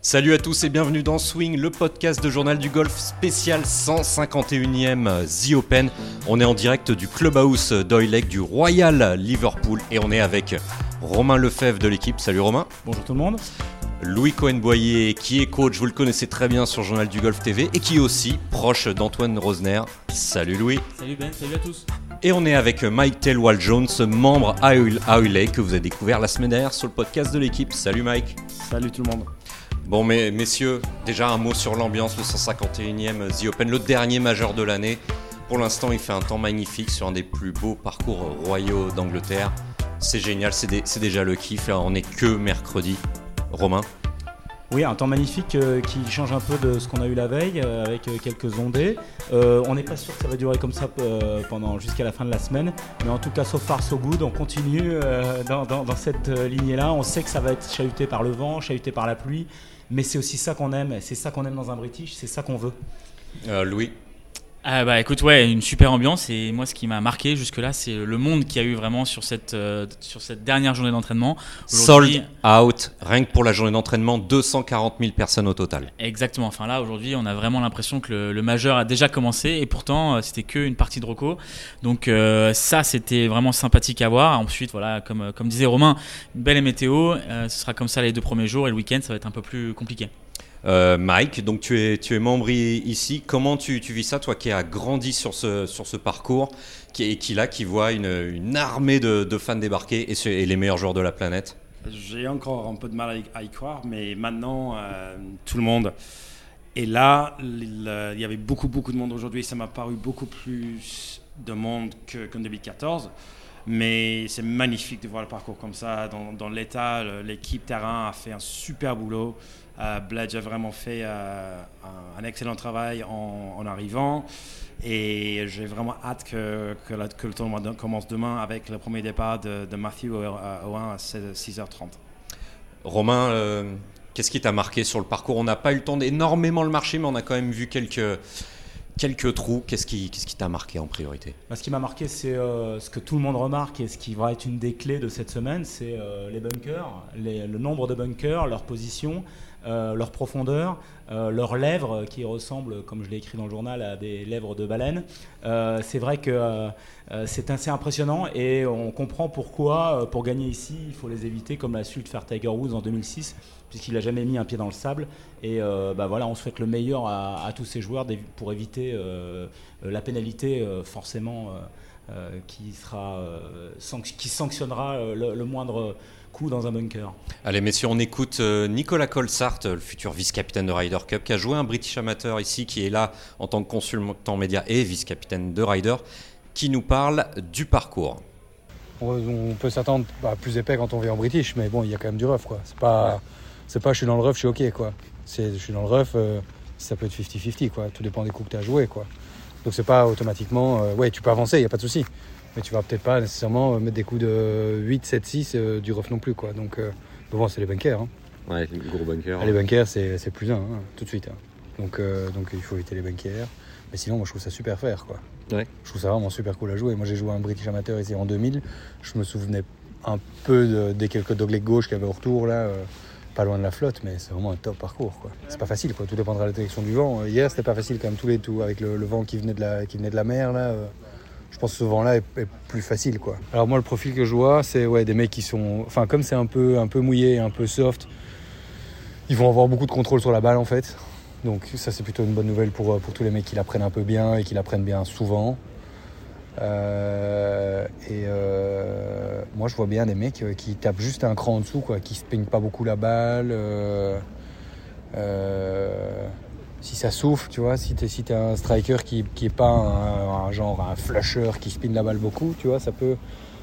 Salut à tous et bienvenue dans Swing, le podcast de Journal du Golf spécial 151e The Open. On est en direct du Clubhouse d'Oilek du Royal Liverpool et on est avec Romain Lefebvre de l'équipe. Salut Romain. Bonjour tout le monde. Louis Cohen-Boyer, qui est coach, vous le connaissez très bien sur Journal du Golf TV, et qui est aussi proche d'Antoine Rosner. Salut Louis. Salut Ben, salut à tous. Et on est avec Mike Telwall Jones, membre à Oilek, que vous avez découvert la semaine dernière sur le podcast de l'équipe. Salut Mike. Salut tout le monde. Bon, mais, messieurs, déjà un mot sur l'ambiance, le 151e The Open, le dernier majeur de l'année. Pour l'instant, il fait un temps magnifique sur un des plus beaux parcours royaux d'Angleterre. C'est génial, c'est déjà le kiff. on n'est que mercredi. Romain? Oui, un temps magnifique euh, qui change un peu de ce qu'on a eu la veille euh, avec euh, quelques ondées. on n'est pas sûr que ça va durer comme ça pendant jusqu'à la fin de la semaine, mais en tout cas, so far so good. On continue dans, dans, cette lignée-là. On sait que ça va être chahuté par le vent, chahuté par la pluie, mais c'est aussi ça qu'on aime. C'est ça qu'on aime dans un British, c'est ça qu'on veut. Louis ah bah écoute, ouais, une super ambiance et moi ce qui m'a marqué jusque-là, c'est le monde qu'il y a eu vraiment sur cette, euh, sur cette dernière journée d'entraînement. Sold out, rien que pour la journée d'entraînement, 240 000 personnes au total. Exactement, enfin là aujourd'hui on a vraiment l'impression que le, majeur a déjà commencé et pourtant euh, c'était qu'une partie de Rocco. Donc euh, ça c'était vraiment sympathique à voir. Ensuite voilà, comme, comme disait Romain, une belle météo, ce sera comme ça les deux premiers jours et le week-end ça va être un peu plus compliqué. Euh, Mike, donc tu es, tu es membre ici. Comment tu, vis ça, toi qui as grandi sur ce, sur ce parcours qui, et qui là, qui voit une, une armée de, fans débarquer et, et, les meilleurs joueurs de la planète? J'ai encore un peu de mal à y croire, mais maintenant, euh, tout le monde est là. Il, y avait beaucoup, beaucoup de monde aujourd'hui. Ça m'a paru beaucoup plus de monde qu'en 2014. Mais c'est magnifique de voir le parcours comme ça. Dans, dans l'état, l'équipe terrain a fait un super boulot. Euh, Bledge a vraiment fait euh, un, excellent travail en, arrivant. Et j'ai vraiment hâte que, que, le tournoi commence demain avec le premier départ de, Matthew au, 1 à 6h30. Romain, euh, qu'est-ce qui t'a marqué sur le parcours? On n'a pas eu le temps d'énormément le marcher, mais on a quand même vu quelques, quelques trous. Qu'est-ce qui qu'est-ce qui t'a marqué en priorité? Bah, Ce qui m'a marqué, c'est ce que tout le monde remarque et ce qui va être une des clés de cette semaine, c'est les bunkers, le nombre de bunkers, leur position. Euh, leur profondeur, euh, leurs lèvres qui ressemblent, comme je l'ai écrit dans le journal, à des lèvres de baleine. Euh, c'est vrai que c'est assez impressionnant et on comprend pourquoi, pour gagner ici, il faut les éviter, comme l'a su le faire Tiger Woods en 2006, puisqu'il n'a jamais mis un pied dans le sable. Et bah voilà, on souhaite le meilleur à, tous ces joueurs pour éviter la pénalité, forcément, qui, sera, qui sanctionnera le moindre dans un bunker. Allez messieurs, on écoute euh, Nicolas Colsart, le futur vice-capitaine de Ryder Cup, qui a joué un British Amateur ici, qui est là en tant que consultant média et vice-capitaine de Ryder, qui nous parle du parcours. On peut s'attendre à plus épais quand on vient en British, mais bon, il y a quand même du rough. quoi. C'est pas, c'est pas je suis dans le rough, je suis ok. quoi. C'est, je suis dans le rough, euh, ça peut être 50-50. quoi. Tout dépend des coups que tu as joué. quoi. Donc c'est pas automatiquement. Euh, ouais, tu peux avancer, il n'y a pas de souci mais tu vas peut-être pas nécessairement euh, mettre des coups de 8, 7, 6 du rough non plus. Quoi. Donc, euh, bon, c'est les bunkers. Hein. Ouais, les gros bunkers. Ah, les bunkers, c'est plus un, hein, tout de suite. Hein. Donc, euh, donc il faut éviter les bunkers. Mais sinon, moi, je trouve ça super faire. Quoi. Ouais. Je trouve ça vraiment super cool à jouer. Moi, j'ai joué un British Amateur ici en 2000. Je me souvenais un peu des quelques doglegs gauche qu'il y avait au retour, là, pas loin de la flotte, mais c'est vraiment un top parcours. Quoi. C'est pas facile, quoi. tout dépendra de la direction du vent. Hier, c'était pas facile quand même, tous les tout, avec le, vent qui venait de la, qui venait de la mer. Là, je pense que ce vent-là est, plus facile. Quoi. Alors moi, le profil que je vois, c'est ouais, des mecs qui sont... Enfin, comme c'est un peu, un peu mouillé, un peu soft, ils vont avoir beaucoup de contrôle sur la balle, en fait. Donc ça, c'est plutôt une bonne nouvelle pour, pour tous les mecs qui l'apprennent un peu bien et qui l'apprennent bien souvent. Euh, et euh, moi, je vois bien des mecs euh, qui tapent juste un cran en dessous, quoi, qui se peignent pas beaucoup la balle si ça souffle, tu vois, si tu es, un striker qui n'est pas un, genre un flasher qui spin la balle beaucoup, tu vois, ça peut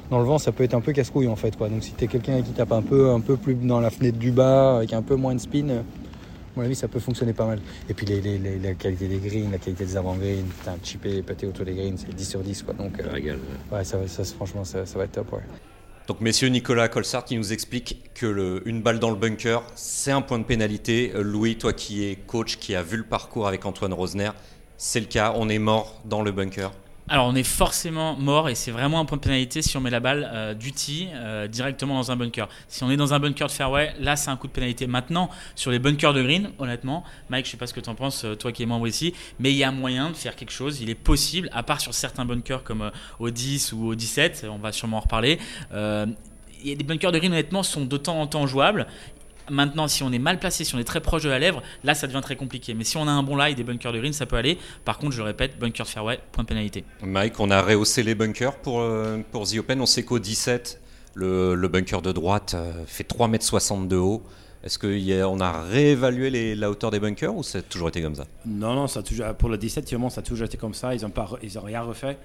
dans le vent, ça peut être un peu casse-couille en fait. Quoi. Donc si tu es quelqu'un qui tape un peu, un peu plus dans la fenêtre du bas, avec un peu moins de spin, à mon avis, ça peut fonctionner pas mal. Et puis les, les, les, la qualité des greens, la qualité des avant-greens, un chippé, pété autour des greens, c'est 10 sur 10. Quoi. Donc, euh, ouais, ça, ça, franchement, ça, ça va être top. Ouais. Donc, messieurs, Nicolas Colsart qui nous explique que le, une balle dans le bunker, c'est un point de pénalité. Euh, Louis, toi qui es coach, qui a vu le parcours avec Antoine Rosner, c'est le cas, on est mort dans le bunker. alors on est forcément mort et c'est vraiment un point de pénalité si on met la balle euh, euh, directement dans un bunker. Si on est dans un bunker de fairway, là c'est un coup de pénalité. Maintenant, sur les bunkers de green, honnêtement, Mike, je sais pas ce que tu en penses, euh, toi qui es membre ici, mais il y a moyen de faire quelque chose. Il est possible, à part sur certains bunkers comme au 10 ou au 17, on va sûrement en reparler. des bunkers de green honnêtement sont de temps en temps jouables. Maintenant, si on est mal placé, si on est très proche de la lèvre, là, ça devient très compliqué. Mais si on a un bon lie, des bunkers de green, ça peut aller. Par contre, je le répète, bunker de fairway, point de pénalité. Mike, on a rehaussé les bunkers pour, euh, pour The Open. On sait qu'au 17, le, bunker de droite euh, fait 3,60 m de haut. Est-ce qu'on a, a réévalué la hauteur des bunkers ou ça a toujours été comme ça? Non, non, ça toujours, pour le 17, ça a toujours été comme ça. Ils n'ont rien refait.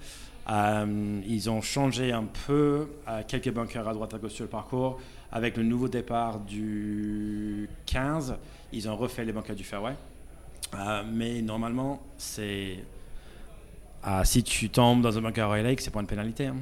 Euh, ils ont changé un peu quelques bunkers à droite à gauche sur le parcours. Avec le nouveau départ du 15, ils ont refait les bunkers du fairway. Euh, mais normalement, c'est. Ah, si tu tombes dans un bunker Royal Lake, c'est pas une pénalité. Hein.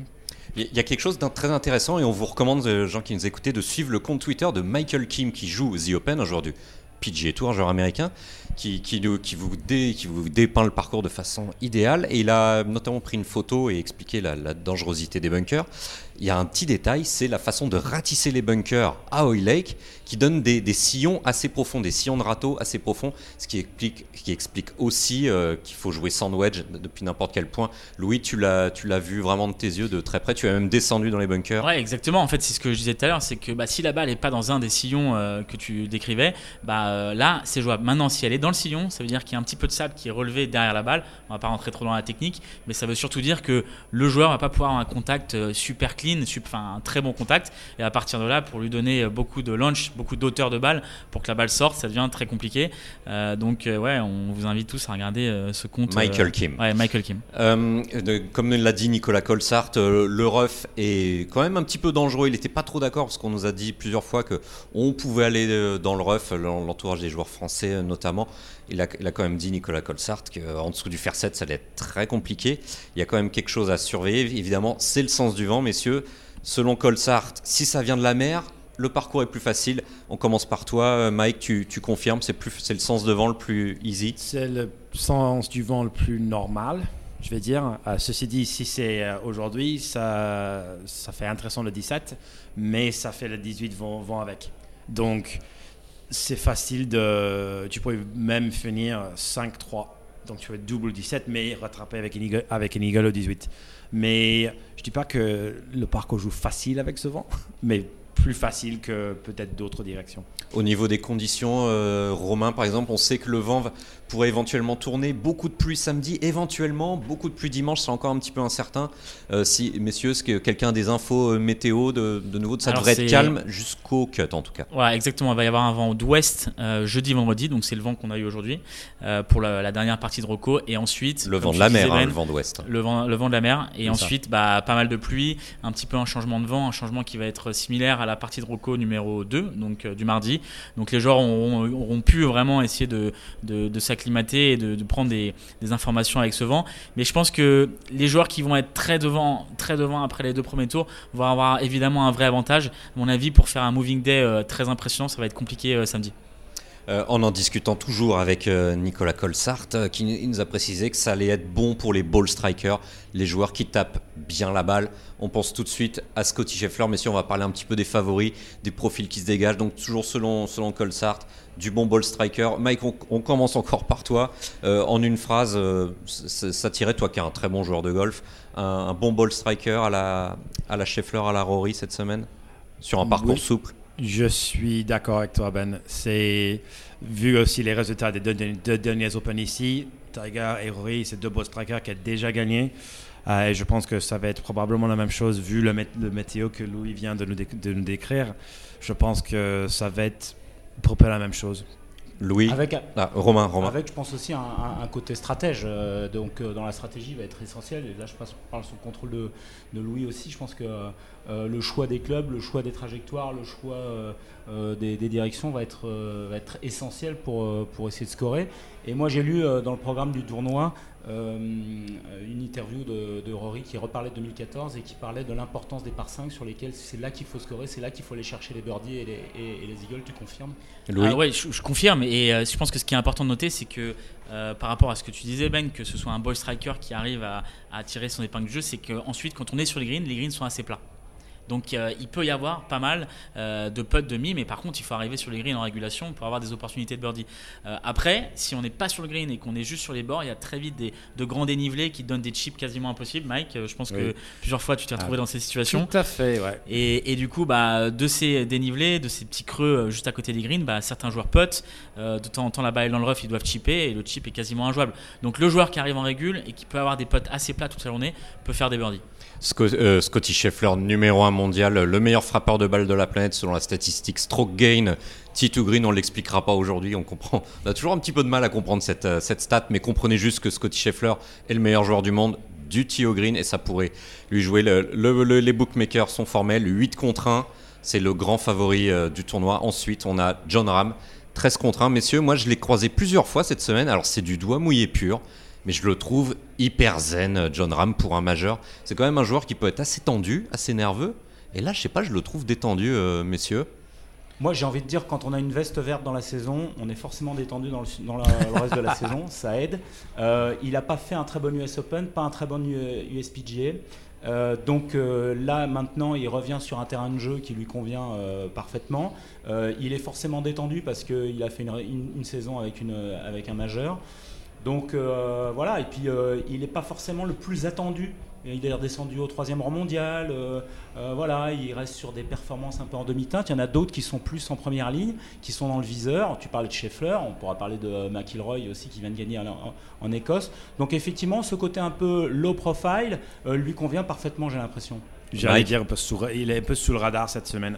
Il y a quelque chose de très intéressant et on vous recommande, euh, gens qui nous écoutez, de suivre le compte Twitter de Michael Kim qui joue The Open aujourd'hui. PGA Tour, joueur américain, qui, vous dépeint le parcours de façon idéale. Et il a notamment pris une photo et expliqué la dangerosité des bunkers. Il y a un petit détail, c'est la façon de ratisser les bunkers à Oil Lake, qui donne des, sillons assez profonds, des sillons de râteau assez profonds, ce qui explique, aussi euh, qu'il faut jouer sans wedge depuis n'importe quel point. Louis, tu l'as, tu l'as vu vraiment de tes yeux de très près, tu as même descendu dans les bunkers. Ouais, exactement. En fait, c'est ce que je disais tout à l'heure, c'est que bah, si la balle n'est pas dans un des sillons euh, que tu décrivais, bah, euh, là, c'est jouable. Maintenant, si elle est dans le sillon, ça veut dire qu'il y a un petit peu de sable qui est relevé derrière la balle. On va pas rentrer trop dans la technique, mais ça veut surtout dire que le joueur va pas pouvoir avoir un contact super clean, enfin un très bon contact. Et à partir de là, pour lui donner beaucoup de launch, beaucoup d'auteur de balle, pour que la balle sorte, ça devient très compliqué. Euh, donc euh, ouais, on vous invite tous à regarder euh, ce compte. Michael Kim. Ouais, Michael Kim. comme l'a dit Nicolas Colsart, le ref est quand même un petit peu dangereux. Il n'était pas trop d'accord parce qu'on nous a dit plusieurs fois que on pouvait aller dans le ref, l'entourage des joueurs français notamment. Il a, quand même dit, Nicolas Colsart, qu'en dessous du fer 7, ça allait être très compliqué. Il y a quand même quelque chose à surveiller. Évidemment, c'est le sens du vent, messieurs. Selon Colsart, si ça vient de la mer, le parcours est plus facile. On commence par toi, euh, Mike, tu, confirmes, c'est, le sens de vent le plus easy C'est le sens du vent le plus normal, je vais dire. Euh, ceci dit, si c'est euh, aujourd'hui, ça, ça fait intéressant le 17, mais ça fait le 18 vent, avec. Donc, c'est facile de. Tu pourrais même finir 5-3. Donc, tu vas double 17, mais rattraper avec une avec une eagle au 18. Mais je dis pas que le parcours joue facile avec ce vent, mais plus facile que peut-être d'autres directions. Au niveau des conditions, euh, Romain, par exemple, on sait que le vent pourrait éventuellement tourner. Beaucoup de pluie samedi, éventuellement beaucoup de pluie dimanche, c'est encore un petit peu incertain. Euh, si, messieurs, est-ce que quelqu'un a des infos euh, météo de, de nouveau Ça devrait être calme jusqu'au cut en tout cas. Ouais, exactement. Il va y avoir un vent d'ouest jeudi, vendredi, donc c'est le vent qu'on a eu aujourd'hui pour la, dernière partie de Rocco. Et ensuite. Le vent de la mer, hein, le vent d'ouest. Le vent, le vent de la mer. Et ensuite, bah, pas mal de pluie, un petit peu un changement de vent, un changement qui va être similaire à la partie de Rocco numéro 2, donc du mardi. Donc les joueurs auront, pu vraiment essayer de, et de, prendre des, informations avec ce vent. Mais je pense que les joueurs qui vont être très devant, très devant après les deux premiers tours vont avoir évidemment un vrai avantage. À mon avis, pour faire un moving day euh, très impressionnant, ça va être compliqué euh, samedi. Euh, en en discutant toujours avec euh, Nicolas Colsart, euh, qui nous a précisé que ça allait être bon pour les ball strikers, les joueurs qui tapent bien la balle. On pense tout de suite à Scotty Scheffler, mais si on va parler un petit peu des favoris, des profils qui se dégagent, donc toujours selon, selon Colsart, du bon ball striker. Mike, on, commence encore par toi. en une phrase, ça tirait, toi qui es un très bon joueur de golf, un, bon ball striker à la, à la Scheffler, à la Rory cette semaine, sur un parcours souple je suis d'accord avec toi, Ben. C'est vu aussi les résultats des deux, derniers Open ici, Tiger et Rory, c'est deux beaux strikers qui ont déjà gagné. Euh, et je pense que ça va être probablement la même chose vu le, météo que Louis vient de nous, décrire. Je pense que ça va être pour peu la même chose. Louis avec, ah, Romain, Romain. Avec, je pense aussi, un, côté stratège. Euh, donc, euh, dans la stratégie, va être essentiel. Et là, je parle sous le contrôle de, Louis aussi. Je pense que euh, le choix des clubs, le choix des trajectoires, le choix des, directions va être, va être essentiel pour, pour essayer de scorer. Et moi, j'ai lu dans le programme du tournoi une interview de, Rory qui reparlait de 2014 et qui parlait de l'importance des par 5 sur lesquels c'est là qu'il faut scorer, c'est là qu'il faut aller chercher les birdies et les, et, les eagles. Tu confirmes? Ah Oui, je, confirme. Et je pense que ce qui est important de noter, c'est que par rapport à ce que tu disais, Ben, que ce soit un boy striker qui arrive à, à tirer son épingle du jeu, c'est qu'ensuite, quand on est sur les greens, les greens sont assez plats. Donc euh, il peut y avoir pas mal euh, de putts de mi, mais par contre il faut arriver sur les greens en régulation pour avoir des opportunités de birdie. Euh, après, si on n'est pas sur le green et qu'on est juste sur les bords, il y a très vite des, de grands dénivelés qui donnent des chips quasiment impossibles. Mike, je pense que plusieurs fois tu t'es retrouvé ah, dans ces situations. Tout à fait, ouais. Et, du coup, bah, de ces dénivelés, de ces petits creux juste à côté des greens, bah, certains joueurs puttent. de temps en temps, la balle dans le rough, ils doivent chipper et le chip est quasiment injouable. Donc le joueur qui arrive en régule et qui peut avoir des putts assez plats toute la journée peut faire des birdies. Euh, Scotty Scheffler, numéro 1 mondial, le meilleur frappeur de balle de la planète selon la statistique Stroke Gain. T2 Green, on ne l'expliquera pas aujourd'hui, on comprend. On a toujours un petit peu de mal à comprendre cette, euh, cette stat, mais comprenez juste que Scotty Scheffler est le meilleur joueur du monde du T.O. Green et ça pourrait lui jouer. les bookmakers sont formels, 8 contre 1, c'est le grand favori euh, du tournoi. Ensuite, on a John Ram, 13 contre 1. Messieurs, moi je l'ai croisé plusieurs fois cette semaine, alors c'est du doigt mouillé pur mais je le trouve hyper zen, John Ram, pour un majeur. C'est quand même un joueur qui peut être assez tendu, assez nerveux. Et là, je sais pas, je le trouve détendu, euh, messieurs. Moi, j'ai envie de dire, quand on a une veste verte dans la saison, on est forcément détendu dans le, reste de la saison. Ça aide. Euh, il n'a pas fait un très bon US Open, pas un très bon USPGA. Euh, donc là, maintenant, il revient sur un terrain de jeu qui lui convient parfaitement. il est forcément détendu parce qu'il a fait une, une, saison avec, une, avec un majeur. Donc euh, voilà, et puis euh, il n'est pas forcément le plus attendu. Il est redescendu au troisième rang mondial. Euh, voilà, il reste sur des performances un peu en demi-teinte. Il y en a d'autres qui sont plus en première ligne, qui sont dans le viseur. Tu parlais de Scheffler, on pourra parler de McIlroy aussi qui vient de gagner en, Écosse. Donc effectivement, ce côté un peu low profile lui convient parfaitement, j'ai l'impression. J'allais dire, il est un peu sous le radar cette semaine.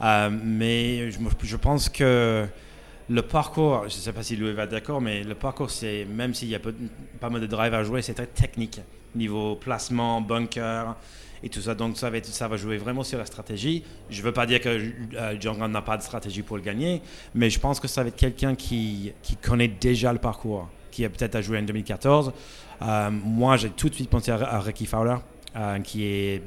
Mmh. mais je, je pense que le parcours, je ne sais pas si Louis va être d'accord, mais le parcours, c'est même s'il y a pas mal de drive à jouer, c'est très technique. Niveau placement, bunker et tout ça. Donc ça va, ça va jouer vraiment sur la stratégie. Je ne veux pas dire que euh, John n'a pas de stratégie pour le gagner, mais je pense que ça va être quelqu'un qui, qui connaît déjà le parcours, qui a peut-être à jouer en 2014. Euh, moi, j'ai tout de suite pensé à, Ricky Fowler, euh, qui est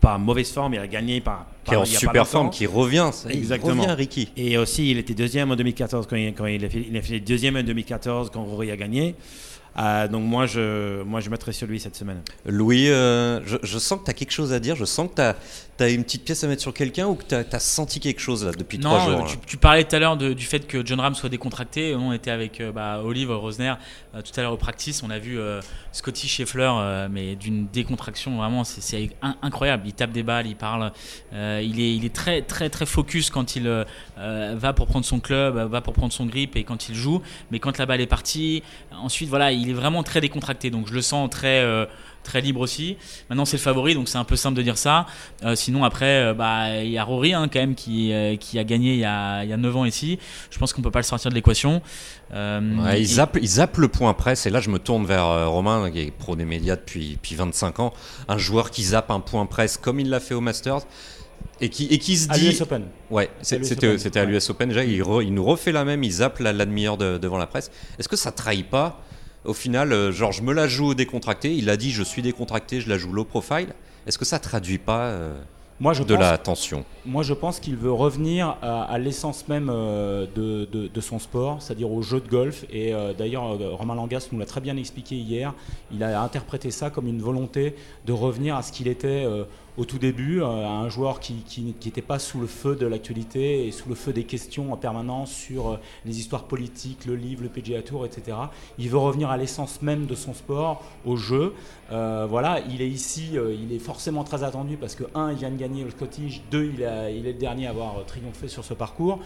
pas mauvaise forme, il a gagné par. Qui est en super forme, qui revient. Exactement. revient, Ricky. Et aussi, il était deuxième en 2014 quand il, quand il, a, fait, il a fait deuxième en 2014 quand Rory a gagné. Euh, donc moi je, moi, je mettrai sur lui cette semaine. Louis, euh, je, sens que tu as quelque chose à dire. Je sens que tu as, as, une petite pièce à mettre sur quelqu'un ou que tu as, senti quelque chose là, depuis trois jours. Tu, tu parlais tout à l'heure du fait que John Ram soit décontracté. On était avec euh, bah, Olive Rosner tout à l'heure au practice. On a vu Scotty Scheffler, mais d'une décontraction vraiment, c'est incroyable. Il tape des balles, il parle. il, est, il est très, très, très focus quand il va pour prendre son club, va pour prendre son grip et quand il joue. Mais quand la balle est partie, ensuite, voilà, il est vraiment très décontracté. Donc je le sens très, euh, très libre aussi. Maintenant, c'est le favori, donc c'est un peu simple de dire ça. Euh, sinon, après, euh, bah, il y a Rory hein, quand même qui, qui a gagné il y a, il y a 9 ans ici. Je pense qu'on peut pas le sortir de l'équation. ils, zappent, ils, zappent, le point presse, et là je me tourne vers Romain, qui est pro des médias depuis, depuis 25 ans. Un joueur qui zappe un point presse comme il l'a fait au Masters. Et qui, et qui se dit. À l'US Open. Ouais, c'était à l'US Open. Déjà, il, il, nous refait la même, il zappe la, la demi-heure devant la presse. Est-ce que ça trahit pas Au final, euh, genre, je me la joue décontracté. Il a dit, je suis décontracté, je la joue low profile. Est-ce que ça traduit pas euh, moi, je de la tension? Moi, je pense qu'il veut revenir à, l'essence même euh, de, de, son sport, c'est-à-dire au jeu de golf. Et d'ailleurs, Romain Langas nous l'a très bien expliqué hier. Il a interprété ça comme une volonté de revenir à ce qu'il était au tout début, euh, un joueur qui n'était pas sous le feu de l'actualité et sous le feu des questions en permanence sur euh, les histoires politiques, le livre, le PGA Tour, etc. Il veut revenir à l'essence même de son sport, au jeu. Euh, voilà, il est ici, il est forcément très attendu parce que, un, il vient de gagner le Scottish, deux, il, il est le dernier à avoir triomphé sur ce parcours.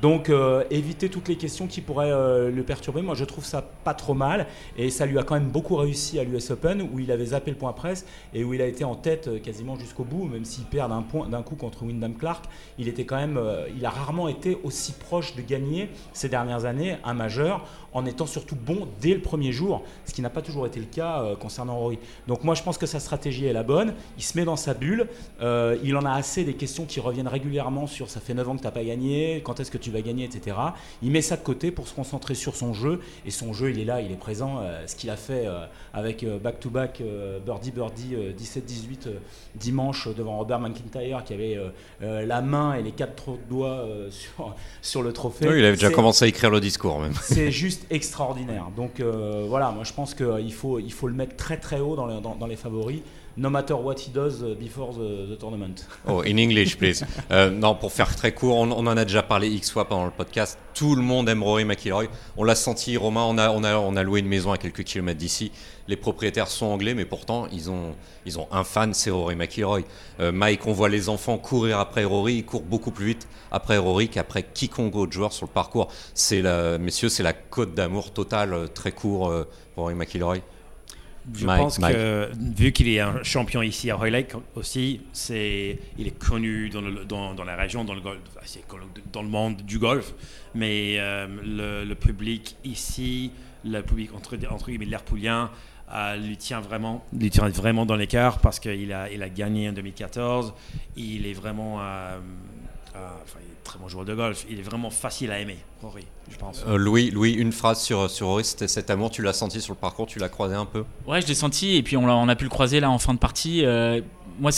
Donc, éviter toutes les questions qui pourraient le perturber, moi je trouve ça pas trop mal et ça lui a quand même beaucoup réussi à l'US Open où il avait zappé le point presse et où il a été en tête quasiment jusqu'au bout, même s'il perd d'un point, d'un coup contre Wyndham Clark, il était quand même, euh, il a rarement été aussi proche de gagner ces dernières années un majeur, en étant surtout bon dès le premier jour, ce qui n'a pas toujours été le cas euh, concernant Rory. Donc moi, je pense que sa stratégie est la bonne. Il se met dans sa bulle, euh, il en a assez des questions qui reviennent régulièrement sur ça fait 9 ans que tu n'as pas gagné, quand est-ce que tu vas gagner, etc. Il met ça de côté pour se concentrer sur son jeu, et son jeu, il est là, il est présent. ce qu'il a fait avec back-to-back birdie birdie 17-18 dimanche devant Robert McIntyre qui avait la main et les quatre doigts sur, sur le trophée. Oui, il avait déjà commencé à écrire le discours même. C'est juste extraordinaire. Donc euh, voilà, moi je pense qu'il faut, il faut le mettre très très haut dans, dans, dans les favoris no matter what he does before the, tournament. Oh, in English, please. Euh, non, pour faire très court, on, en a déjà parlé X fois pendant le podcast. Tout le monde aime Rory McIlroy. On l'a senti, Romain. On a, on, a, on a loué une maison à quelques kilomètres d'ici. Les propriétaires sont anglais, mais pourtant, ils ont, ils ont un fan, c'est Rory McIlroy. Euh, Mike, on voit les enfants courir après Rory. Ils courent beaucoup plus vite après Rory qu'après quiconque autre joueur sur le parcours. C'est la, messieurs, c'est la côte d'amour totale, euh, très court, Rory McIlroy. Je pense que vu qu'il est un champion ici à Roy Lake aussi, c'est il est connu dans, le, dans, dans, la région, dans le golf, dans le monde du golf, mais euh, le, public ici, le public entre, entre guillemets l'Herpoulien, euh, lui tient vraiment, lui tient vraiment dans l'écart parce qu'il a, il a gagné en 2014. Il est vraiment euh, enfin, il est très bon joueur de golf. Il est vraiment facile à aimer, Rory, je pense. Euh, Louis, Louis, une phrase sur, sur Rory, c'était cet amour, tu l'as senti sur le parcours, tu l'as croisé un peu? Ouais, je l'ai senti, et puis on a, on a pu le croiser là en fin de partie. Euh, moi,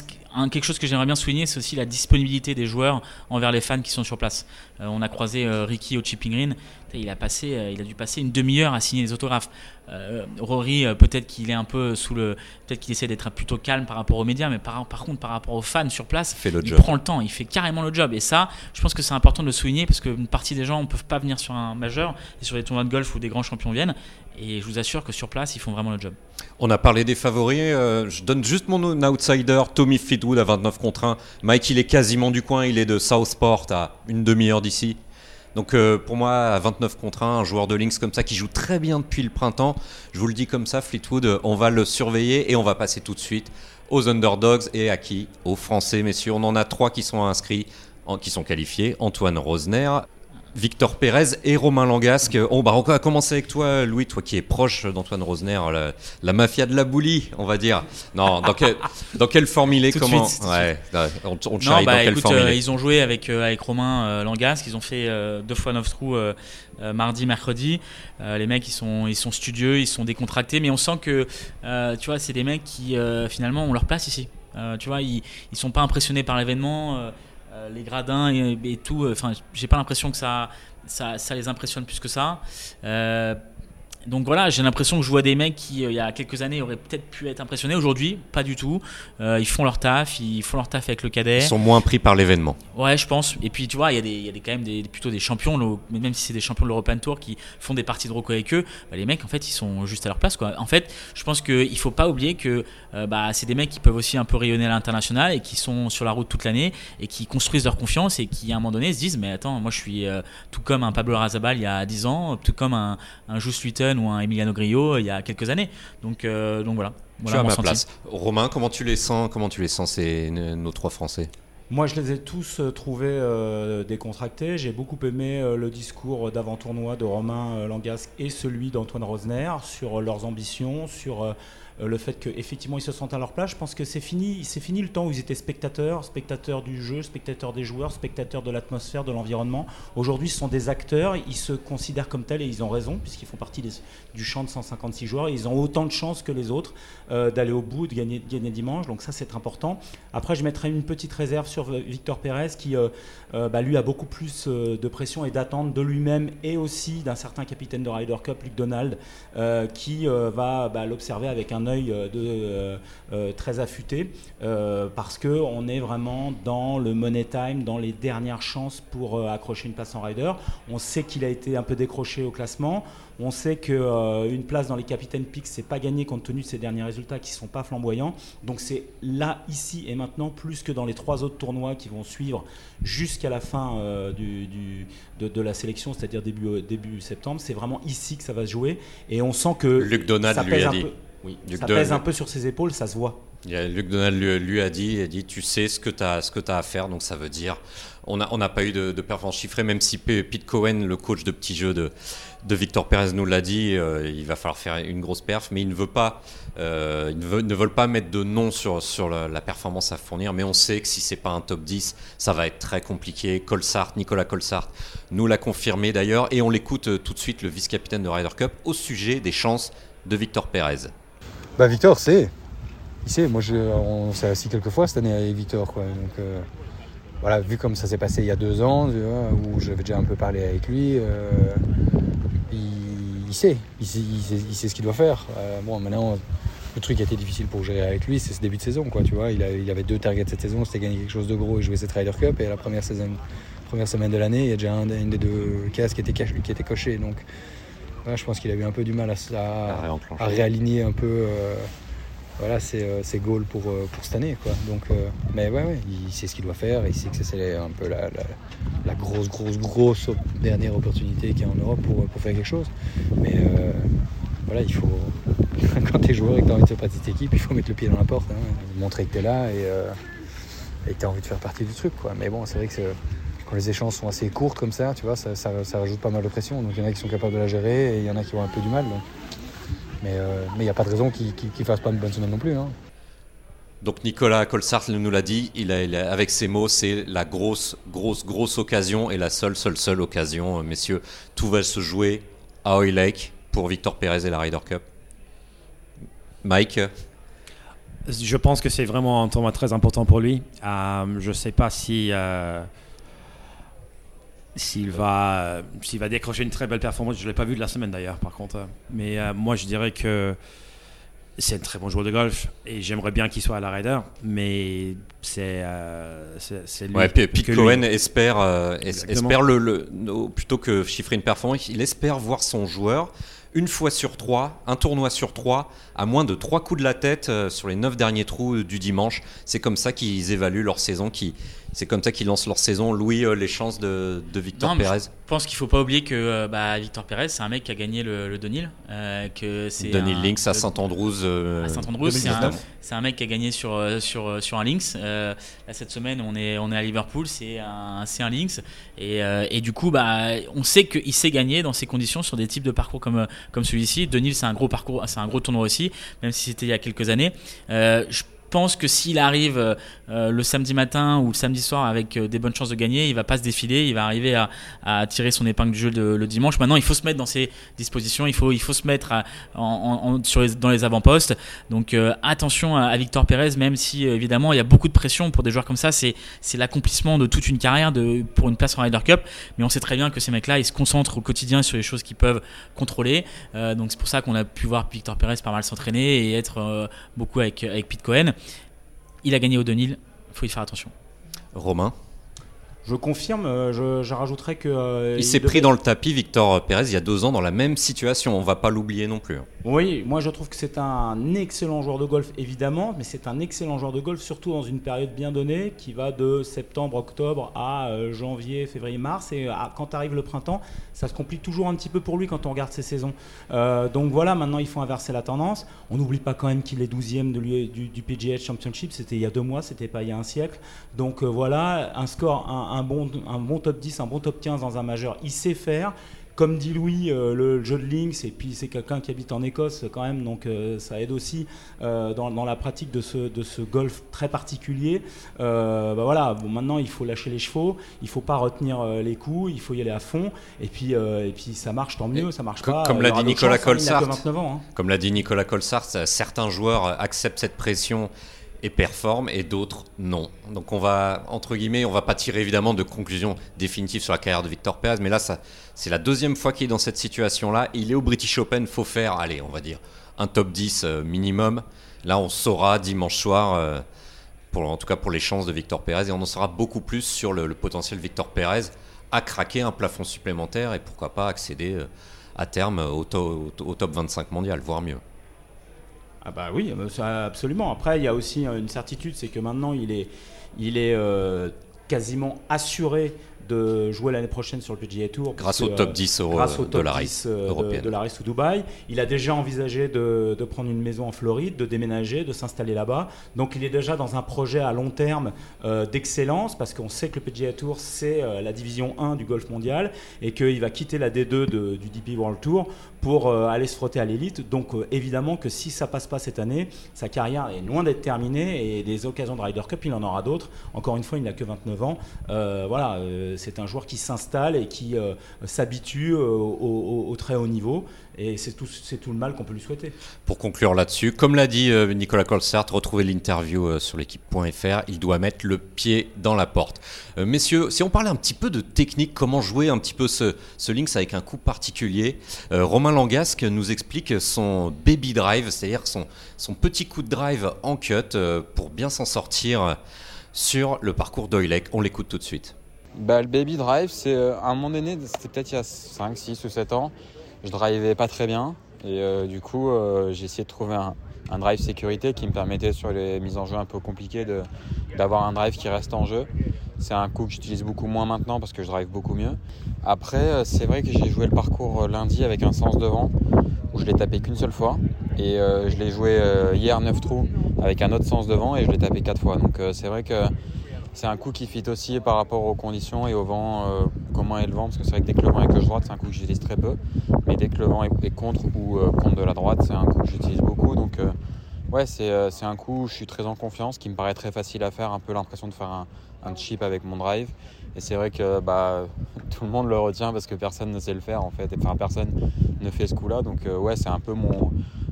quelque chose que j'aimerais bien souligner, c'est aussi la disponibilité des joueurs envers les fans qui sont sur place. Euh, on a croisé euh, Ricky au Chipping Green, il a, passé, euh, il a dû passer une demi-heure à signer les autographes. Rory, peut-être qu'il est un peu sous le. Peut-être qu'il essaie d'être plutôt calme par rapport aux médias, mais par, par contre, par rapport aux fans sur place, il prend le temps, il fait carrément le job. Et ça, je pense que c'est important de le souligner parce qu'une partie des gens ne peuvent pas venir sur un majeur et sur les tournois de golf où des grands champions viennent. Et je vous assure que sur place, ils font vraiment le job. On a parlé des favoris. Euh, je donne juste mon outsider, Tommy Fleetwood à 29 contre 1. Mike, il est quasiment du coin. Il est de Southport à une demi-heure d'ici. Donc euh, pour moi, à 29 contre 1, un joueur de Lynx comme ça qui joue très bien depuis le printemps, je vous le dis comme ça, Fleetwood, on va le surveiller et on va passer tout de suite aux underdogs et à qui? Aux Français, messieurs. On en a trois qui sont inscrits, qui sont qualifiés. Antoine Rosner, Victor Pérez et Romain Langasque. On, bah, on va commencer avec toi, Louis, toi qui es proche d'Antoine Rosner, la, mafia de la boulie, on va dire. Non, dans, quel, dans quelle forme il est comment ouais, on, on non, bah, écoute, euh, Ils ont joué avec, euh, avec Romain euh, Langasque, ils ont fait deux fois 9 trous mardi, mercredi. les mecs, ils sont, ils sont studieux, ils sont décontractés, mais on sent que tu vois, c'est des mecs qui finalement ont leur place ici. tu vois, ils, ils sont pas impressionnés par l'événement. Euh, les gradins et, tout. Euh, enfin, j'ai pas l'impression que ça, ça, ça, les impressionne plus que ça. Donc voilà, j'ai l'impression que je vois des mecs qui, euh, il y a quelques années, auraient peut-être pu être impressionnés. Aujourd'hui, pas du tout. Euh, ils font leur taf, ils font leur taf avec le cadet. Ils sont moins pris par l'événement. Ouais, je pense. Et puis, tu vois, il y a, des, il y a des, quand même des, plutôt des champions, même si c'est des champions de l'European Tour qui font des parties de roco avec eux, bah, les mecs, en fait, ils sont juste à leur place. Quoi. En fait, je pense qu'il faut pas oublier que euh, bah, c'est des mecs qui peuvent aussi un peu rayonner à l'international et qui sont sur la route toute l'année et qui construisent leur confiance et qui, à un moment donné, se disent Mais attends, moi, je suis tout comme un Pablo Razabal il y a 10 ans, tout comme un, un Just ou un Emiliano Grillo il y a quelques années. Donc, euh, donc voilà. voilà tu as ma place. Romain, comment tu les sens Comment tu les sens ces, nos trois Français? Moi, je les ai tous euh, trouvés euh, décontractés. J'ai beaucoup aimé le discours d'avant-tournoi de Romain Langasque et celui d'Antoine Rosner sur leurs ambitions, sur euh, le fait qu'effectivement ils se sentent à leur place. Je pense que c'est fini, c'est fini le temps où ils étaient spectateurs, spectateurs du jeu, spectateurs des joueurs, spectateurs de l'atmosphère, de l'environnement. Aujourd'hui, ce sont des acteurs, ils se considèrent comme tels et ils ont raison, puisqu'ils font partie du champ de 156 joueurs. ils ont autant de chances que les autres euh, d'aller au bout, de gagner, gagner dimanche. Donc ça, c'est important. Après, je mettrai une petite réserve sur Victor Pérez, qui euh, bah, lui a beaucoup plus de pression et d'attente de lui-même et aussi d'un certain capitaine de Ryder Cup, Luc Donald, qui va bah, l'observer avec un œil euh, de, euh, euh, très affûté parce qu'on est vraiment dans le money time, dans les dernières chances pour accrocher une place en rider. On sait qu'il a été un peu décroché au classement. On sait qu'une place dans les Capitaine Picks, c'est pas gagné compte tenu de ses derniers résultats qui sont pas flamboyants. Donc c'est là, ici et maintenant, plus que dans les trois autres tournois qui vont suivre jusqu'à la fin du, de, la sélection, c'est-à-dire début, début septembre. C'est vraiment ici que ça va se jouer. Et on sent que Luc Donald lui a dit. Oui, ça pèse un peu sur ses épaules, ça se voit. Luc Donald lui, a dit, il a dit, tu sais ce que tu as, ce que as à faire, donc ça veut dire, on n'a on pas eu de, de performance chiffrée, même si Pete Cohen, le coach de petit jeu de, de Victor Perez nous l'a dit, euh, il va falloir faire une grosse perf, mais il ne veut pas, euh, ne veulent pas mettre de nom sur, sur la, performance à fournir, mais on sait que si c'est pas un top 10, ça va être très compliqué. Colsart, Nicolas Colsart nous l'a confirmé d'ailleurs, et on l'écoute euh, tout de suite, le vice-capitaine de Ryder Cup, au sujet des chances de Victor Perez. Bah Victor, c'est, il sait, moi on s'est assis quelques fois cette année avec Victor, quoi, donc voilà, vu comme ça s'est passé il y a deux ans, où j'avais déjà un peu parlé avec lui, il, sait, il sait, ce qu'il doit faire. Euh, bon, maintenant, le truc qui a été difficile pour gérer avec lui, c'est ce début de saison, quoi, tu vois. Il, il avait deux targets cette saison, c'était gagner quelque chose de gros et jouer cette Ryder Cup. Et la première, semaine de l'année, il y a déjà un, des deux cases qui était, qui était coché. Donc, je pense qu'il a eu un peu du mal à, à, réaligner un peu. Euh, voilà, c'est euh, goal pour, euh, pour cette année. Quoi. Donc, euh, mais ouais, ouais, il sait ce qu'il doit faire, il sait que c'est un peu la, la, grosse, grosse, grosse dernière opportunité qu'il y a en Europe pour, pour faire quelque chose. Mais voilà, il faut, quand tu es joueur et que tu as envie de faire partie de cette équipe, il faut mettre le pied dans la porte, hein, montrer que tu es là et, et que tu as envie de faire partie du truc. Quoi. Mais bon, c'est vrai que quand les échanges sont assez courtes comme ça, tu vois, ça, ça, ça, rajoute pas mal de pression. Donc il y en a qui sont capables de la gérer et il y en a qui ont un peu du mal. Donc. Mais il euh, n'y a pas de raison qu'il ne fasse pas une bonne semaine non plus. Hein. Donc Nicolas Colsart nous l'a dit, il a, avec ses mots, c'est la grosse, grosse, grosse occasion et la seule, seule, seule occasion, euh, messieurs. Tout va se jouer à Oil Lake pour Victor Pérez et la Ryder Cup. Mike? Je pense que c'est vraiment un tournoi très important pour lui. Euh, je ne sais pas si s'il va, s'il va décrocher une très belle performance. Je ne l'ai pas vu de la semaine d'ailleurs, par contre. Mais euh, moi, je dirais que c'est un très bon joueur de golf et j'aimerais bien qu'il soit à la Ryder, mais c'est euh, c'est lui. Ouais, Pete Cohen espère, euh, espère le, le, plutôt que chiffrer une performance, il espère voir son joueur une fois sur trois, un tournoi sur trois, à moins de trois coups de la tête sur les neuf derniers trous du dimanche. C'est comme ça qu'ils évaluent leur saison, qui c'est comme ça qu'ils lancent leur saison. Louis, euh, les chances de, Victor Pérez Je pense qu'il ne faut pas oublier que euh, bah, Victor Pérez, c'est un mec qui a gagné le, le Denil. Euh, que c'est Denil Links à Saint-Andrews. à Saint-Andrews, c'est un, mec qui a gagné sur, sur, sur un Links. là, cette semaine, on est, on est à Liverpool, c'est un, un Links. Et, et, du coup, bah, on sait qu'il sait gagner dans ces conditions sur des types de parcours comme, comme celui-ci. Denil, c'est un gros parcours, c'est un gros tournoi aussi, même si c'était il y a quelques années. je pense que s'il arrive euh, euh, le samedi matin ou le samedi soir avec euh, des bonnes chances de gagner, il va pas se défiler, il va arriver à, tirer son épingle du jeu le dimanche. Maintenant, il faut se mettre dans ses dispositions, il faut, se mettre dans les avant-postes. Donc attention à, Victor Pérez, même si évidemment il y a beaucoup de pression pour des joueurs comme ça, c'est l'accomplissement de toute une carrière pour une place en Ryder Cup. Mais on sait très bien que ces mecs-là, ils se concentrent au quotidien sur les choses qu'ils peuvent contrôler. donc c'est pour ça qu'on a pu voir Victor Pérez pas mal s'entraîner et être beaucoup avec, avec Pete Cohen. Il a gagné au Denil, il faut y faire attention. Romain je confirme, euh, je, je rajouterais que. Euh, il, s'est pris dans le tapis, Victor Pérez, il y a deux ans, dans la même situation. On ne va pas l'oublier non plus. Oui, moi je trouve que c'est un excellent joueur de golf, évidemment, mais c'est un excellent joueur de golf, surtout dans une période bien donnée qui va de septembre, octobre à euh, janvier, février, mars. Et quand arrive le printemps, ça se complique toujours un petit peu pour lui quand on regarde ses saisons. donc voilà, maintenant il faut inverser la tendance. On n'oublie pas quand même qu'il est 12e de lui, du, du, PGA Championship. C'était il y a deux mois, c'était pas il y a un siècle. Donc voilà, un score, un, un bon, un bon top 10, un bon top 15 dans un majeur, il sait faire. Comme dit Louis, euh, le jeu de links, et puis c'est quelqu'un qui habite en Écosse quand même, donc euh, ça aide aussi euh, dans, la pratique de ce, de ce golf très particulier. bah voilà, bon, maintenant il faut lâcher les chevaux, il faut pas retenir les coups, il faut y aller à fond, et puis, et puis ça marche tant mieux, ça marche pas. Comme l'a dit Nicolas Colsart, hein. comme l'a dit Nicolas Colsart, certains joueurs acceptent cette pression et performent et d'autres non. Donc on va, entre guillemets, on va pas tirer évidemment de conclusion définitive sur la carrière de Victor Perez, mais là ça, c'est la deuxième fois qu'il est dans cette situation-là. Il est au British Open, faut faire, allez, on va dire un top 10 euh, minimum. Là on saura dimanche soir, euh, pour, en tout cas pour les chances de Victor Perez, et on en saura beaucoup plus sur le, potentiel Victor Perez à craquer un plafond supplémentaire et pourquoi pas accéder euh, à terme au, au top 25 mondial, voire mieux. Ah bah oui, euh, absolument. Après, il y a aussi euh, une certitude, c'est que maintenant, il est, euh, quasiment assuré de jouer l'année prochaine sur le PGA Tour. Grâce au top 10 grâce au de top la 10 race euh, européenne. de, de la race ou Dubaï. Il a déjà envisagé de, de prendre une maison en Floride, de déménager, de s'installer là-bas. Donc il est déjà dans un projet à long terme euh, d'excellence parce qu'on sait que le PGA Tour c'est euh, la division 1 du golf mondial et qu'il va quitter la D2 de- du DP World Tour pour euh, aller se frotter à l'élite. Donc euh, évidemment que si ça passe pas cette année, sa carrière est loin d'être terminée et des occasions de Ryder Cup, il en aura d'autres. Encore une fois, il n'a que 29 ans. Euh, voilà, euh, c'est un joueur qui s'installe et qui euh, s'habitue euh, au, très haut niveau. Et c'est tout, le mal qu'on peut lui souhaiter. Pour conclure là-dessus, comme l'a dit euh, Nicolas Colsart, retrouvez l'interview euh, sur l'équipe.fr, il doit mettre le pied dans la porte. Euh, messieurs, si on parlait un petit peu de technique, comment jouer un petit peu ce, ce links avec un coup particulier, euh, Romain Langasque nous explique son baby drive, c'est-à-dire son, petit coup de drive en cut euh, pour bien s'en sortir sur le parcours d'Oilek. On l'écoute tout de suite. Bah, le baby drive, c'est euh, à un moment donné, c'était peut-être il y a 5, 6 ou 7 ans, je drivais pas très bien et euh, du coup euh, j'ai essayé de trouver un, drive sécurité qui me permettait sur les mises en jeu un peu compliquées d'avoir un drive qui reste en jeu. C'est un coup que j'utilise beaucoup moins maintenant parce que je drive beaucoup mieux. Après, c'est vrai que j'ai joué le parcours lundi avec un sens devant où je l'ai tapé qu'une seule fois et je l'ai joué hier 9 trous avec un autre sens devant et je l'ai tapé 4 fois. Donc c'est vrai que c'est un coup qui fit aussi par rapport aux conditions et au vent, euh, comment est le vent, parce que c'est vrai que dès que le vent est gauche droite, c'est un coup que j'utilise très peu, mais dès que le vent est, contre ou euh, contre de la droite, c'est un coup que j'utilise beaucoup. Donc euh, ouais, c'est un coup où je suis très en confiance, qui me paraît très facile à faire, un peu l'impression de faire un, chip avec mon drive. Et c'est vrai que bah, tout le monde le retient parce que personne ne sait le faire en fait, enfin personne ne fait ce coup-là. Donc ouais, c'est un peu mon,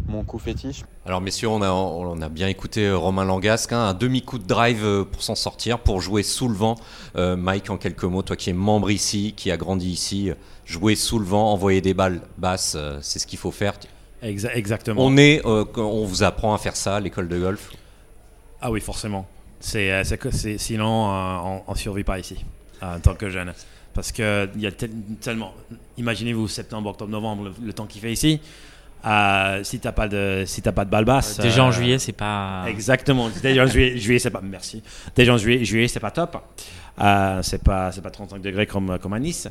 mon coup fétiche. Alors messieurs, on a, on a bien écouté euh, Romain Langasque, hein, un demi-coup de drive euh, pour s'en sortir, pour jouer sous le vent. Euh, Mike, en quelques mots, toi qui es membre ici, qui a grandi ici, jouer sous le vent, envoyer des balles basses, euh, c'est ce qu'il faut faire. Exa- exactement. On est, euh, on vous apprend à faire ça à l'école de golf? Ah oui, forcément. C'est, c'est que- c'est- sinon, euh, on, on survit pas ici euh, en tant que jeune. Parce que il y a tel- tellement. Imaginez-vous septembre, octobre, novembre, le, le temps qu'il fait ici. Euh, si t'as pas de, si t'as pas de balle basse. Déjà en euh, juillet, c'est pas. Exactement. Déjà en juillet, juillet c'est pas. Merci. Déjà en juillet, juillet c'est pas top. Euh, c'est pas, c'est pas 35 degrés comme, comme à Nice.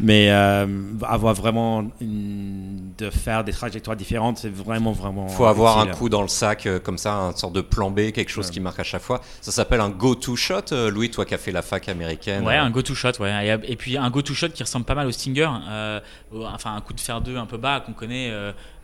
Mais euh, avoir vraiment une- de faire des trajectoires différentes, c'est vraiment, vraiment. Il faut avoir un coup dans le sac, euh, comme ça, une sorte de plan B, quelque chose Ouais. qui marque à chaque fois. Ça s'appelle un go-to shot. euh, Louis, toi qui as fait la fac américaine. Ouais, euh, un go-to shot, ouais. Et, et puis un go-to shot qui ressemble pas mal au Stinger, euh, enfin un coup de fer 2 un peu bas qu'on connaît,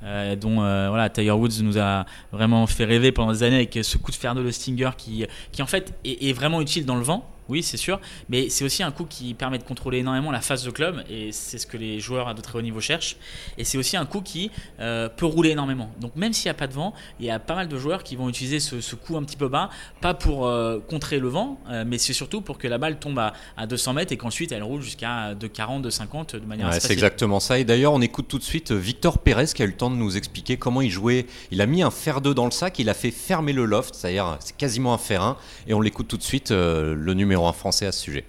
euh, dont euh, voilà, Tiger Woods nous a vraiment fait rêver pendant des années avec ce coup de fer 2 le Stinger qui, qui en fait est vraiment utile dans le vent. Oui, c'est sûr, mais c'est aussi un coup qui permet de contrôler énormément la phase de club et c'est ce que les joueurs à de très haut niveau cherchent. Et c'est aussi un coup qui euh, peut rouler énormément. Donc même s'il n'y a pas de vent, il y a pas mal de joueurs qui vont utiliser ce, ce coup un petit peu bas, pas pour euh, contrer le vent, euh, mais c'est surtout pour que la balle tombe à, à 200 mètres et qu'ensuite elle roule jusqu'à 2,40, 2,50 de manière Ouais, c'est exactement ça. Et d'ailleurs, on écoute tout de suite Victor Pérez qui a eu le temps de nous expliquer comment il jouait. Il a mis un fer 2 dans le sac, il a fait fermer le loft, c'est-à-dire c'est quasiment un fer 1. Et on l'écoute tout de suite, le numéro 1 français à ce sujet.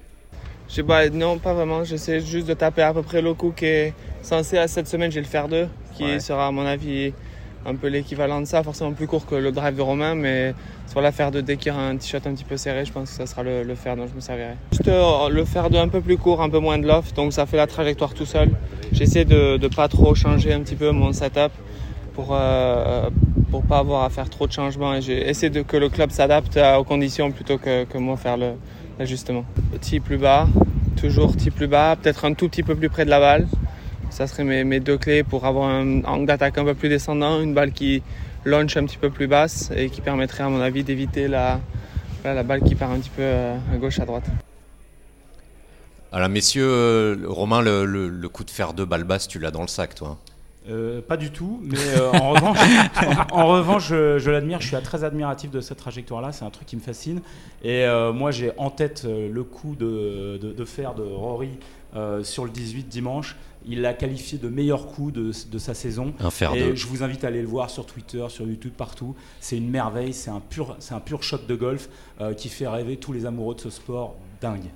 Je sais pas, non, pas vraiment. J'essaie juste de taper à peu près le coup qui est censé à cette semaine. J'ai le fer 2, qui Ouais. sera à mon avis un peu l'équivalent de ça, forcément plus court que le drive de Romain, mais sur la fer 2, dès qu'il y aura un t-shot un petit peu serré, je pense que ça sera le, le fer dont je me servirai. Juste euh, le fer 2 un peu plus court, un peu moins de loft, donc ça fait la trajectoire tout seul. J'essaie de ne pas trop changer un petit peu mon setup pour euh, pour pas avoir à faire trop de changements et j'ai essayé de que le club s'adapte aux conditions plutôt que, que moi faire le- l'ajustement. Petit plus bas, toujours petit plus bas, peut-être un tout petit peu plus près de la balle. Ça serait mes, deux clés pour avoir un angle d'attaque un peu plus descendant, une balle qui launch un petit peu plus basse et qui permettrait à mon avis d'éviter la, balle qui part un petit peu euh, à gauche à droite. Alors, messieurs, euh, Romain, le, coup de fer 2 balle basse, tu l'as dans le sac, toi. Euh, pas du tout, mais euh, en revanche, en revanche, je, je l'admire. Je suis très admiratif de cette trajectoire-là. C'est un truc qui me fascine. Et euh, moi, j'ai en tête le coup de, de, de fer de Rory sur le 18 dimanche. Il l'a qualifié de meilleur coup de, de sa saison. Un fer 2. Et je vous invite à aller le voir sur Twitter, sur YouTube, partout. C'est une merveille. C'est un pur, un pur shot de golf qui fait rêver tous les amoureux de ce sport dingue.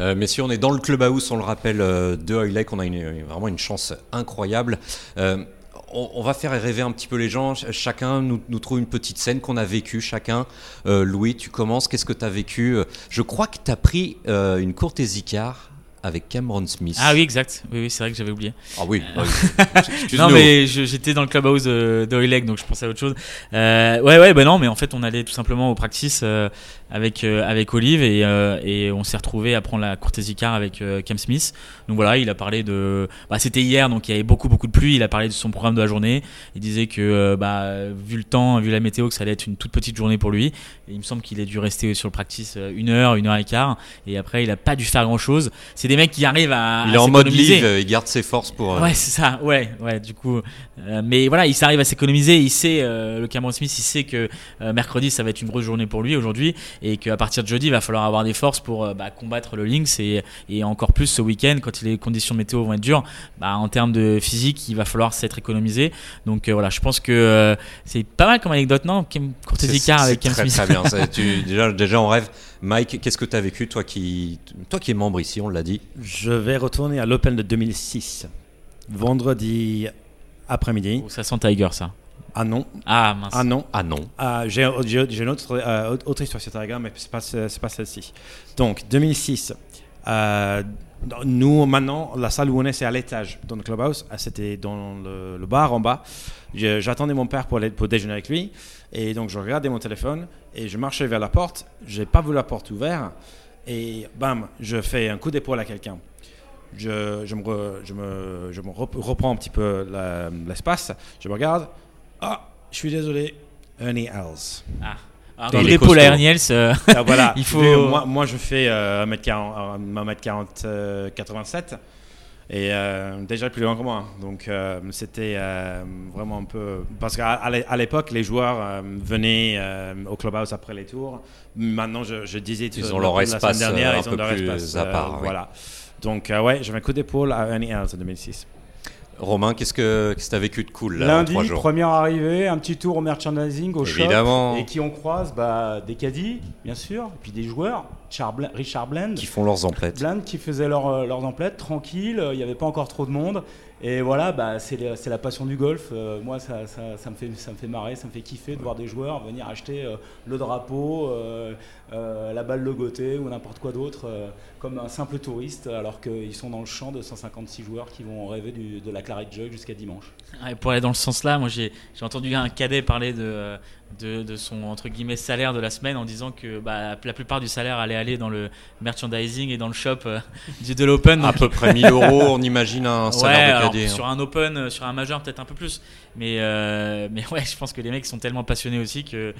Euh, messieurs, on est dans le clubhouse, on le rappelle, euh, de Hoylake. On a vraiment une chance incroyable. Euh, on, va faire rêver un petit peu les gens. Ch- Chacun nous, trouve une petite scène qu'on a vécue. Chacun. Euh, Louis, tu commences. Qu'est-ce que tu as vécu Je crois que tu as pris une courte car avec Cameron Smith. Ah oui, exact. Oui, oui c'est vrai que j'avais oublié. Ah oui. bah oui. non, mais j'étais dans le clubhouse de, de Oileg, donc je pensais à autre chose. Euh, ouais, ouais, bah non, mais en fait, on allait tout simplement au practice euh, avec euh, avec Olive et, euh, et on s'est retrouvé à prendre la courtesy car avec euh, Cam Smith. Donc voilà, il a parlé de. Bah, c'était hier, donc il y avait beaucoup beaucoup de pluie. Il a parlé de son programme de la journée. Il disait que euh, bah vu le temps, vu la météo, que ça allait être une toute petite journée pour lui. Et il me semble qu'il a dû rester sur le practice euh, une heure, une heure et quart. Et après, il a pas dû faire grand chose. C'est des mecs qui arrivent à. Il à est en mode live, il garde ses forces pour. euh, Ouais, c'est ça. Ouais, ouais. Du coup, euh, mais voilà, il s'arrive à s'économiser. Il sait, euh, le Cameron Smith, il sait que euh, mercredi, ça va être une grosse journée pour lui aujourd'hui, et qu'à partir de jeudi, il va falloir avoir des forces pour euh, bah, combattre le Lynx et, et encore plus ce week-end quand les conditions météo vont être dures. Bah, en termes de physique, il va falloir s'être économisé. Donc euh, voilà, je pense que euh, c'est pas mal comme anecdote, non Courtesy car avec Cam très, Smith? Très bien. Ça, tu- déjà, déjà, on rêve. Mike, qu'est-ce que tu as vécu, toi qui, toi qui es membre ici, on l'a dit Je vais retourner à l'Open de 2006, vendredi après-midi. Oh, ça sent Tiger, ça. Ah non, Ah mince. ah non. Ah non. Ah, j'ai j'ai- j'ai une autre, euh, autre- histoire sur Tiger, mais c'est pas, c'est pas celle-ci. Donc, 2006. euh, nous, maintenant, la salle où on est, c'est à l'étage, dans le clubhouse. Ah, C'était dans le, le bar en bas. Je- J'attendais mon père pour, aller- pour déjeuner avec lui. Et donc, je regardais mon téléphone et je marchais vers la porte. J'ai pas vu la porte ouverte. Et bam, je fais un coup d'épaule à quelqu'un. Je, je me, re- je me, je me rep- reprends un petit peu la- l'espace. Je me regarde. Ah, je suis désolé. Ernie Els. Ah. Alors, Il est à Erniels, euh, Ah, voilà. Il faut- Moi, moi, je fais euh, 1m40, 1m40, euh, 87 et euh, déjà plus loin que moi. Donc euh, c'était euh, vraiment un peu parce qu'à l'époque les joueurs venaient au clubhouse après les tours. Maintenant je, je disais Ils tout- ont leur la espace, semaine dernière un ils ont peu leur plus espace, à part, oui. Voilà. Donc ouais j'avais un coup d'épaule à Ernie Els en 2006. Romain, qu'est-ce que tu as vécu de cool là, en Lundi, trois jours première arrivée, un petit tour au merchandising, au shop. Évidemment. Et qui on croise bah, Des caddies, bien sûr, et puis des joueurs. Richard Blend. Qui font leurs emplettes. Blend qui faisaient leur, euh, leurs emplettes, tranquille, il n'y avait pas encore trop de monde. Et voilà, bah, c'est la passion du golf. Euh, moi, ça, ça- ça me fait, ça me fait marrer, ça me fait kiffer de voir des joueurs venir acheter euh, le drapeau, euh, euh, la balle logotée ou n'importe quoi d'autre, euh, comme un simple touriste, alors qu'ils sont dans le champ de 156 joueurs qui vont rêver du- de la Claret Jug jusqu'à dimanche. Ouais, pour aller dans le sens là, moi j'ai j'ai entendu un cadet parler de, de, de son entre guillemets salaire de la semaine en disant que bah, la plupart du salaire allait aller dans le merchandising et dans le shop euh, du, de l'Open. À peu près 1000 euros, on imagine un ouais, salaire de alors, cadet. hein. sur un Open, sur un majeur peut-être un peu plus. Mais, euh, mais ouais, je pense que les mecs sont tellement passionnés aussi qu'ils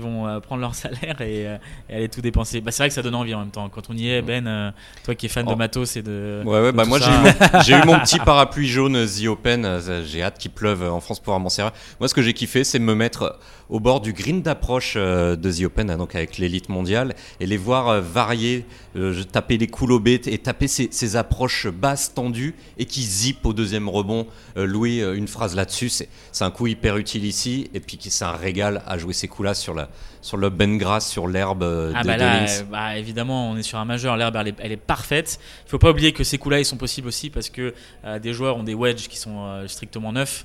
vont euh, prendre leur salaire et, euh, et aller tout dépenser. Bah, c'est vrai que ça donne envie en même temps. Quand on y est, Ben, euh, toi qui es fan de Oh. matos et de. Ouais, ouais, de bah moi j'ai eu, mon- j'ai eu mon petit parapluie jaune The Open. euh, J'ai hâte qu'il pleuve en France pour m'en servir. Moi, ce que j'ai kiffé, c'est me mettre au bord du green d'approche euh, de The Open, hein, donc avec l'élite mondiale, et les voir varier, euh, taper les coups lobés et taper ces, ces approches basses tendues et qui zippent au deuxième rebond. Euh, Louis, une phrase là-dessus, c'est un coup hyper utile ici, et puis c'est un régal à jouer ces coups-là sur la sur le ben grass, sur l'herbe euh, Ah de, bah là, euh, bah évidemment, on est sur un majeur. L'herbe, elle est, elle est parfaite. Il faut pas oublier que ces coups-là, ils sont possibles aussi parce que euh, des joueurs ont des wedges qui sont euh, strictement neufs.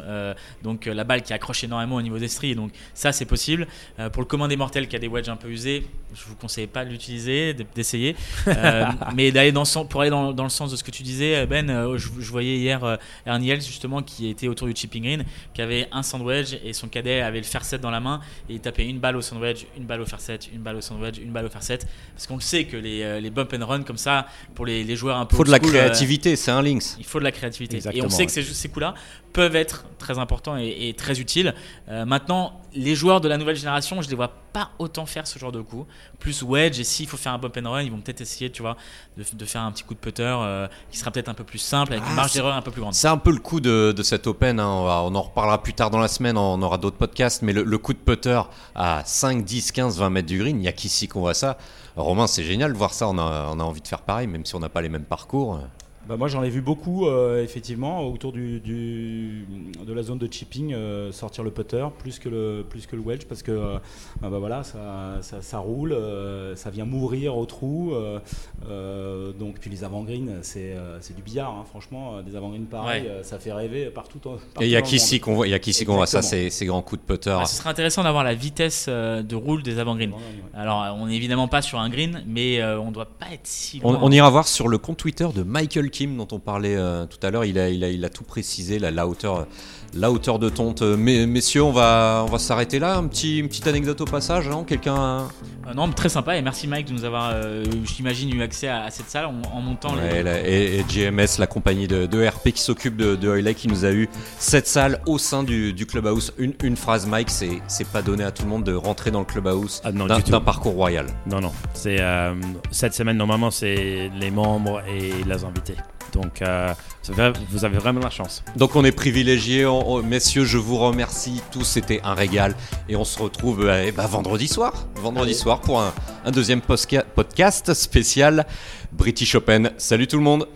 donc la balle qui accroche énormément au niveau des stries. Donc ça, c'est possible. Pour le commun des mortels qui a des wedges un peu usés, je vous conseille pas de l'utiliser, d'essayer. Mais d'aller dans le pour aller dans, dans le sens de ce que tu disais, Ben, je, je voyais hier Ernie Els justement qui était autour du chipping green, qui avait un sandwich et son cadet avait le fair set dans la main et il tapait une balle au sandwich, une balle au fair set, une balle au sandwich, une balle au fair set. Parce qu'on le sait que les, euh, les bump and run comme ça, pour les, les joueurs un peu Il faut de la school, euh, créativité, c'est un Links. il faut de la créativité. et Exactement, on sait ouais. que ces, ces coups-là peuvent être très importants et, et très utiles. Euh, maintenant, les joueurs de la nouvelle génération, je les vois pas autant faire ce genre de coups. Plus wedge, et s'il faut faire un bump and run, ils vont peut-être essayer, tu vois, de, de faire un petit coup de putter euh, qui sera peut-être un peu plus simple, avec une Ah, marge d'erreur un peu plus grande. C'est un peu le coup de, de cette Open, hein. on, va- on en reparlera plus tard dans la semaine, on aura d'autres podcasts, mais le, le coup de putter à 5, 10, 15, 20 mètres du green, il n'y a qu'ici qu'on voit ça. Romain, c'est génial de voir ça, on a, on a envie de faire pareil, même si on n'a pas les mêmes parcours. Bah, moi j'en ai vu beaucoup euh, effectivement autour du, du- de la zone de chipping euh, sortir le putter plus que le plus que le wedge parce que euh, ah bah voilà ça, ça, ça roule euh, ça vient mourir au trou euh, euh, donc puis les avant greens c'est euh, c'est du billard hein, franchement euh, des avant greens pareils Ouais. euh, ça fait rêver partout, Et il y a qu'ici monde. qu'on voit, il y a qu'ici qu'on voit ça, ces, ces grands coups de putter. Ah, ce serait intéressant d'avoir la vitesse de roule des avant-greens. Vraiment, ouais. Alors, on n'est évidemment pas sur un green, mais euh, on doit pas être si On, loin. on ira voir sur le compte Twitter de Michael Kim dont on parlait euh, tout à l'heure. Il a, il, a, il a tout précisé, la, la hauteur, la hauteur de tonte. Euh, mais- messieurs, on va, on va s'arrêter là. Un petit, une petite anecdote au passage, non Quelqu'un a- Euh, non, mais très sympa et merci Mike de nous avoir, euh, j'imagine, eu accès à, à cette salle en, en montant Ouais, et, et GMS, la compagnie de, de RP qui s'occupe de, de Hoylake, qui nous a eu cette salle au sein du, du clubhouse. Une, une phrase, Mike, c'est c'est pas donné à tout le monde de rentrer dans le clubhouse Ah non, d'un du tout. d'un parcours royal. Non, non. C'est euh, cette semaine normalement c'est les membres et les invités. Donc euh, vous avez vraiment la chance. Donc on est privilégiés, On- on- messieurs, je vous remercie tous, c'était un régal. Et on se retrouve euh, eh ben, vendredi soir, vendredi soir pour un, un deuxième podcast spécial British Open. Salut tout le monde